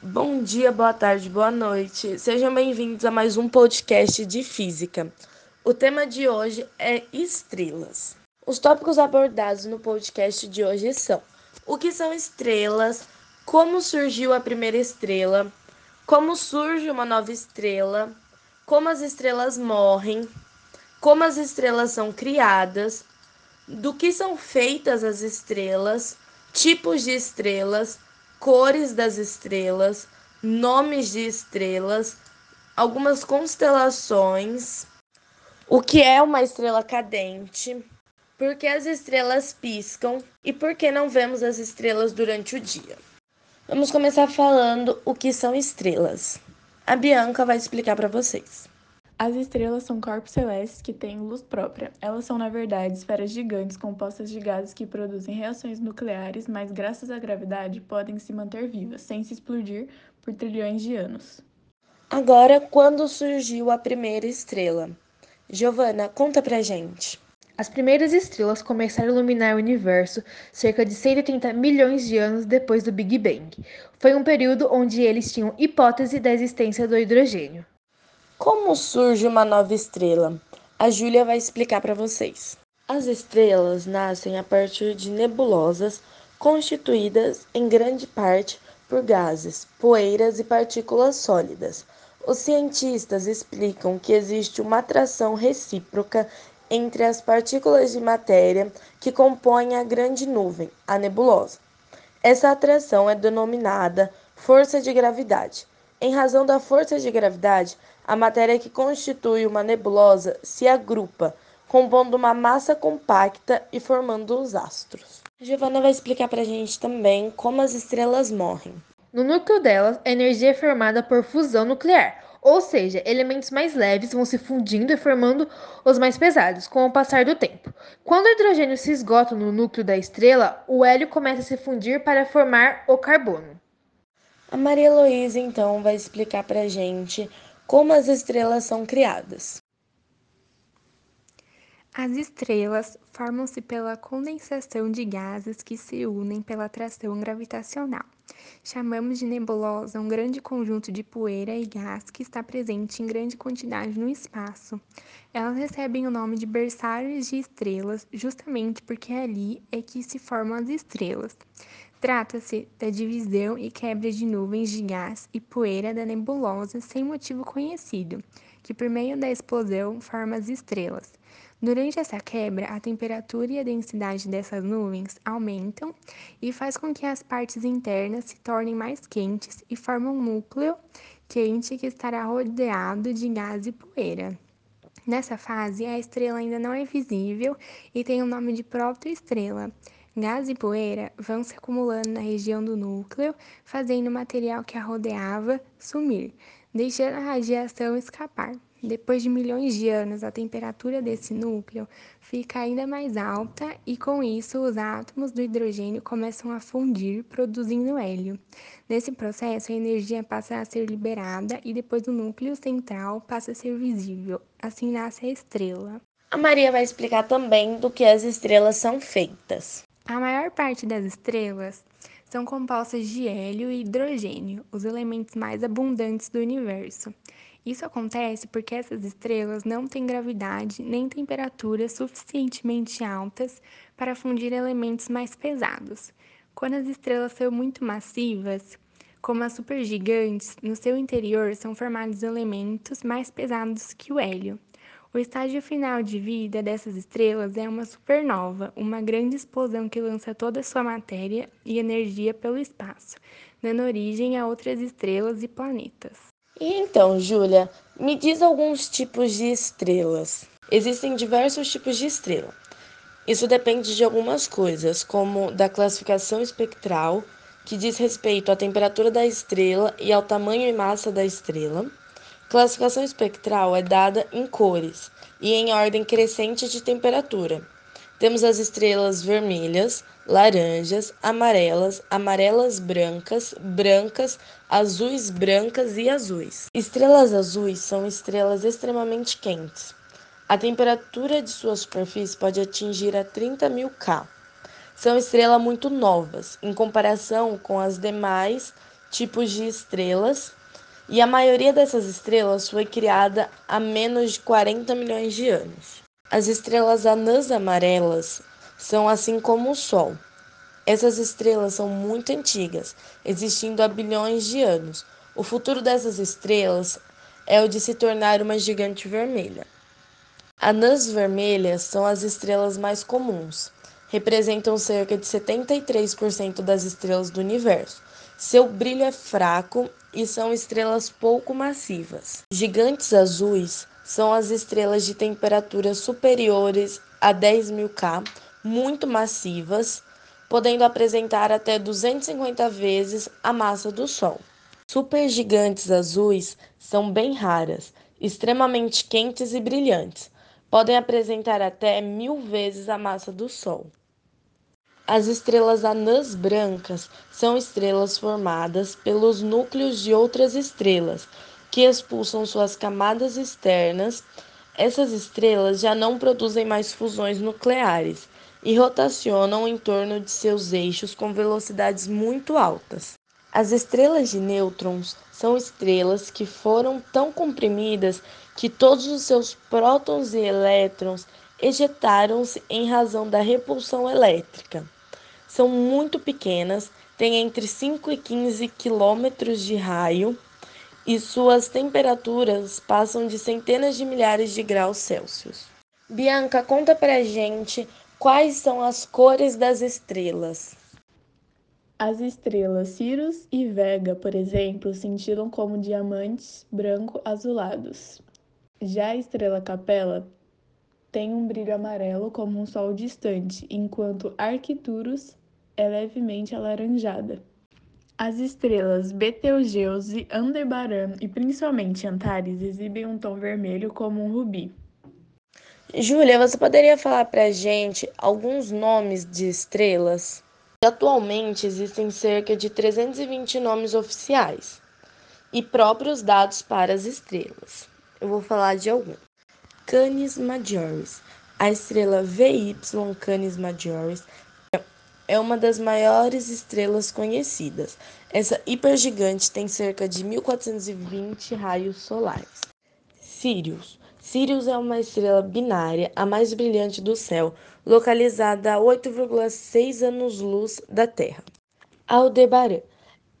Bom dia, boa tarde, boa noite. Sejam bem-vindos a mais um podcast de física. O tema de hoje é estrelas. Os tópicos abordados no podcast de hoje são: o que são estrelas, como surgiu a primeira estrela, como surge uma nova estrela, como as estrelas morrem, como as estrelas são criadas, do que são feitas as estrelas, tipos de estrelas, cores das estrelas, nomes de estrelas, algumas constelações, o que é uma estrela cadente, por que as estrelas piscam e por que não vemos as estrelas durante o dia. Vamos começar falando o que são estrelas. A Bianca vai explicar para vocês. As estrelas são corpos celestes que têm luz própria. Elas são, na verdade, esferas gigantes compostas de gases que produzem reações nucleares, mas graças à gravidade podem se manter vivas, sem se explodir por trilhões de anos. Agora, quando surgiu a primeira estrela? Giovana, conta pra gente. As primeiras estrelas começaram a iluminar o universo cerca de 130 milhões de anos depois do Big Bang. Foi um período onde eles tinham hipótese da existência do hidrogênio. Como surge uma nova estrela? A Júlia vai explicar para vocês. As estrelas nascem a partir de nebulosas constituídas em grande parte por gases, poeiras e partículas sólidas. Os cientistas explicam que existe uma atração recíproca entre as partículas de matéria que compõem a grande nuvem, a nebulosa. Essa atração é denominada força de gravidade. Em razão da força de gravidade, a matéria que constitui uma nebulosa se agrupa, compondo uma massa compacta e formando os astros. Giovanna vai explicar para a gente também como as estrelas morrem. No núcleo delas, a energia é formada por fusão nuclear, ou seja, elementos mais leves vão se fundindo e formando os mais pesados com o passar do tempo. Quando o hidrogênio se esgota no núcleo da estrela, o hélio começa a se fundir para formar o carbono. A Maria Heloísa, então, vai explicar para a gente como as estrelas são criadas. As estrelas formam-se pela condensação de gases que se unem pela atração gravitacional. Chamamos de nebulosa um grande conjunto de poeira e gás que está presente em grande quantidade no espaço. Elas recebem o nome de berçários de estrelas justamente porque ali é que se formam as estrelas. Trata-se da divisão e quebra de nuvens de gás e poeira da nebulosa sem motivo conhecido, que por meio da explosão forma as estrelas. Durante essa quebra, a temperatura e a densidade dessas nuvens aumentam e faz com que as partes internas se tornem mais quentes e formam um núcleo quente que estará rodeado de gás e poeira. Nessa fase, a estrela ainda não é visível e tem o nome de protoestrela. Gás e poeira vão se acumulando na região do núcleo, fazendo o material que a rodeava sumir, deixando a radiação escapar. Depois de milhões de anos, a temperatura desse núcleo fica ainda mais alta e, com isso, os átomos do hidrogênio começam a fundir, produzindo hélio. Nesse processo, a energia passa a ser liberada e depois o núcleo central passa a ser visível. Assim nasce a estrela. A Maria vai explicar também do que as estrelas são feitas. A maior parte das estrelas são compostas de hélio e hidrogênio, os elementos mais abundantes do universo. Isso acontece porque essas estrelas não têm gravidade nem temperatura suficientemente altas para fundir elementos mais pesados. Quando as estrelas são muito massivas, como as supergigantes, no seu interior são formados elementos mais pesados que o hélio. O estágio final de vida dessas estrelas é uma supernova, uma grande explosão que lança toda a sua matéria e energia pelo espaço, dando origem a outras estrelas e planetas. E então, Júlia, me diz alguns tipos de estrelas. Existem diversos tipos de estrela. Isso depende de algumas coisas, como da classificação espectral, que diz respeito à temperatura da estrela e ao tamanho e massa da estrela Classificação espectral é dada em cores e em ordem crescente de temperatura. Temos as estrelas vermelhas, laranjas, amarelas, amarelas brancas, brancas, azuis brancas e azuis. Estrelas azuis são estrelas extremamente quentes. A temperatura de sua superfície pode atingir a 30 mil K. São estrelas muito novas, em comparação com as demais tipos de estrelas, e a maioria dessas estrelas foi criada há menos de 40 milhões de anos. As estrelas anãs amarelas são assim como o Sol. Essas estrelas são muito antigas, existindo há bilhões de anos. O futuro dessas estrelas é o de se tornar uma gigante vermelha. Anãs vermelhas são as estrelas mais comuns. Representam cerca de 73% das estrelas do universo. Seu brilho é fraco e são estrelas pouco massivas. Gigantes azuis são as estrelas de temperaturas superiores a 10 mil K, muito massivas, podendo apresentar até 250 vezes a massa do Sol. Supergigantes azuis são bem raras, extremamente quentes e brilhantes. Podem apresentar até mil vezes a massa do Sol. As estrelas anãs brancas são estrelas formadas pelos núcleos de outras estrelas, que expulsam suas camadas externas. Essas estrelas já não produzem mais fusões nucleares e rotacionam em torno de seus eixos com velocidades muito altas. As estrelas de nêutrons são estrelas que foram tão comprimidas que todos os seus prótons e elétrons ejetaram-se em razão da repulsão elétrica. São muito pequenas, têm entre 5 e 15 quilômetros de raio e suas temperaturas passam de centenas de milhares de graus Celsius. Bianca, conta pra gente quais são as cores das estrelas. As estrelas Sirius e Vega, por exemplo, cintilam como diamantes branco-azulados. Já a estrela Capella tem um brilho amarelo como um sol distante, enquanto Arcturus é levemente alaranjada. As estrelas Betelgeuse, Aldebaran e principalmente Antares exibem um tom vermelho como um rubi. Júlia, você poderia falar pra gente alguns nomes de estrelas? Atualmente existem cerca de 320 nomes oficiais e próprios dados para as estrelas. Eu vou falar de alguns. Canis Majoris. A estrela VY Canis Majoris é uma das maiores estrelas conhecidas. Essa hipergigante tem cerca de 1420 raios solares. Sirius. Sirius é uma estrela binária, a mais brilhante do céu, localizada a 8,6 anos-luz da Terra. Aldebaran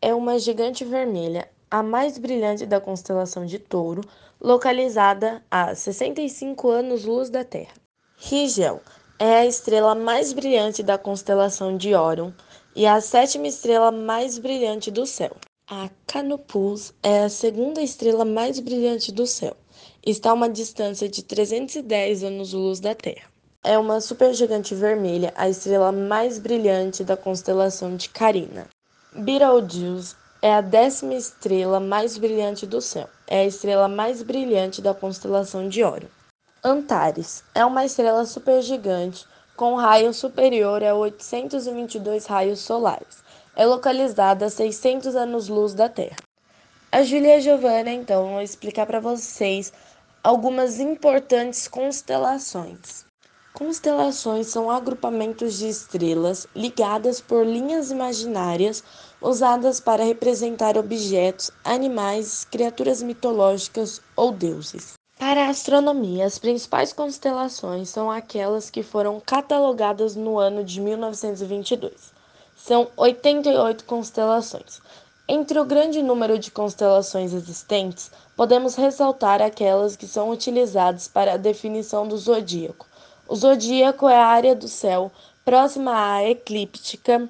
é uma gigante vermelha, a mais brilhante da constelação de Touro, localizada a 65 anos-luz da Terra. Rigel é a estrela mais brilhante da constelação de Órion e a sétima estrela mais brilhante do céu. A Canopus é a segunda estrela mais brilhante do céu. Está a uma distância de 310 anos-luz da Terra. É uma supergigante vermelha, a estrela mais brilhante da constelação de Carina. Betelgeuse é a décima estrela mais brilhante do céu. É a estrela mais brilhante da constelação de Órion. Antares é uma estrela supergigante com raio superior a 822 raios solares. É localizada a 600 anos-luz da Terra. A Julia Giovanna, então, vai explicar para vocês algumas importantes constelações. Constelações são agrupamentos de estrelas ligadas por linhas imaginárias usadas para representar objetos, animais, criaturas mitológicas ou deuses. Para a astronomia, as principais constelações são aquelas que foram catalogadas no ano de 1922. São 88 constelações. Entre o grande número de constelações existentes, podemos ressaltar aquelas que são utilizadas para a definição do zodíaco. O zodíaco é a área do céu próxima à eclíptica,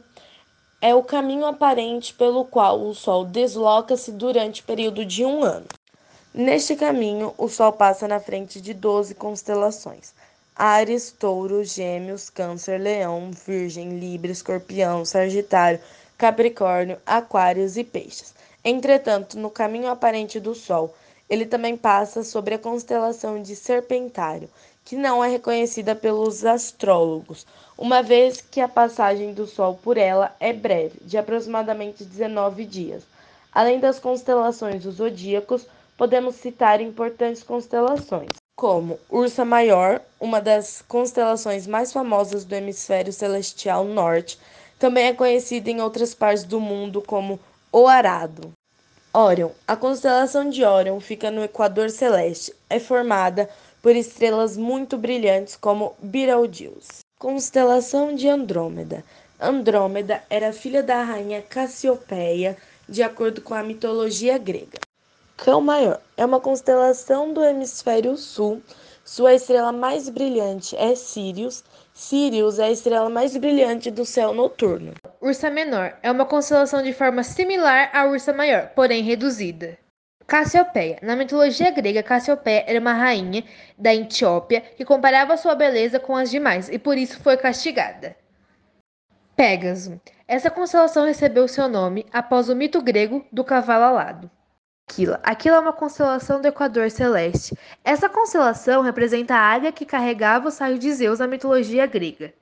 é o caminho aparente pelo qual o Sol desloca-se durante o período de um ano. Neste caminho, o Sol passa na frente de 12 constelações: Ares, Touro, Gêmeos, Câncer, Leão, Virgem, Libra, Escorpião, Sagitário, Capricórnio, Aquários e Peixes. Entretanto, no caminho aparente do Sol, ele também passa sobre a constelação de Serpentário, que não é reconhecida pelos astrólogos, uma vez que a passagem do Sol por ela é breve, de aproximadamente 19 dias. Além das constelações dos zodíacos, podemos citar importantes constelações, como Ursa Maior, uma das constelações mais famosas do hemisfério celestial norte, também é conhecida em outras partes do mundo como o arado. Órion. A constelação de Órion fica no equador celeste. É formada por estrelas muito brilhantes como Betelgeuse. Constelação de Andrômeda. Andrômeda era filha da rainha Cassiopeia, de acordo com a mitologia grega. Cão Maior é uma constelação do hemisfério sul. Sua estrela mais brilhante é Sirius. Sirius é a estrela mais brilhante do céu noturno. Ursa Menor é uma constelação de forma similar à Ursa Maior, porém reduzida. Cassiopeia. Na mitologia grega, Cassiopeia era uma rainha da Etiópia que comparava sua beleza com as demais e por isso foi castigada. Pégaso. Essa constelação recebeu seu nome após o mito grego do cavalo alado. Aquila. Aquila é uma constelação do Equador Celeste. Essa constelação representa a águia que carregava o saio de Zeus na mitologia grega.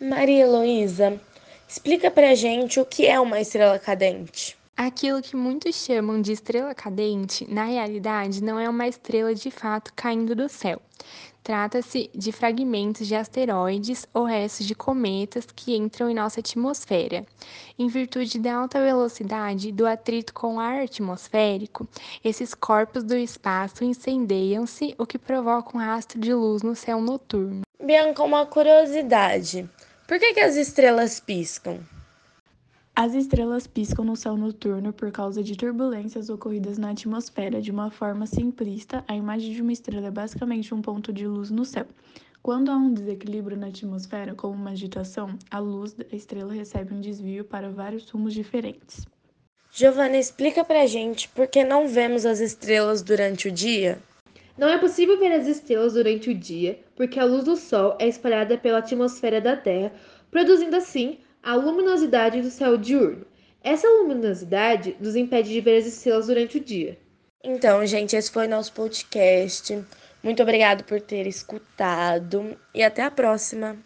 Maria Heloísa, explica pra gente o que é uma estrela cadente. Aquilo que muitos chamam de estrela cadente, na realidade, não é uma estrela de fato caindo do céu. Trata-se de fragmentos de asteroides ou restos de cometas que entram em nossa atmosfera. Em virtude da alta velocidade do atrito com o ar atmosférico, esses corpos do espaço incendeiam-se, o que provoca um rastro de luz no céu noturno. Bianca, uma curiosidade: por que, que as estrelas piscam? As estrelas piscam no céu noturno por causa de turbulências ocorridas na atmosfera. De uma forma simplista, a imagem de uma estrela é basicamente um ponto de luz no céu. Quando há um desequilíbrio na atmosfera, como uma agitação, a luz da estrela recebe um desvio para vários rumos diferentes. Giovana, explica pra gente por que não vemos as estrelas durante o dia? Não é possível ver as estrelas durante o dia, porque a luz do Sol é espalhada pela atmosfera da Terra, produzindo assim a luminosidade do céu diurno. Essa luminosidade nos impede de ver as estrelas durante o dia. Então, gente, esse foi nosso podcast. Muito obrigado por ter escutado e até a próxima.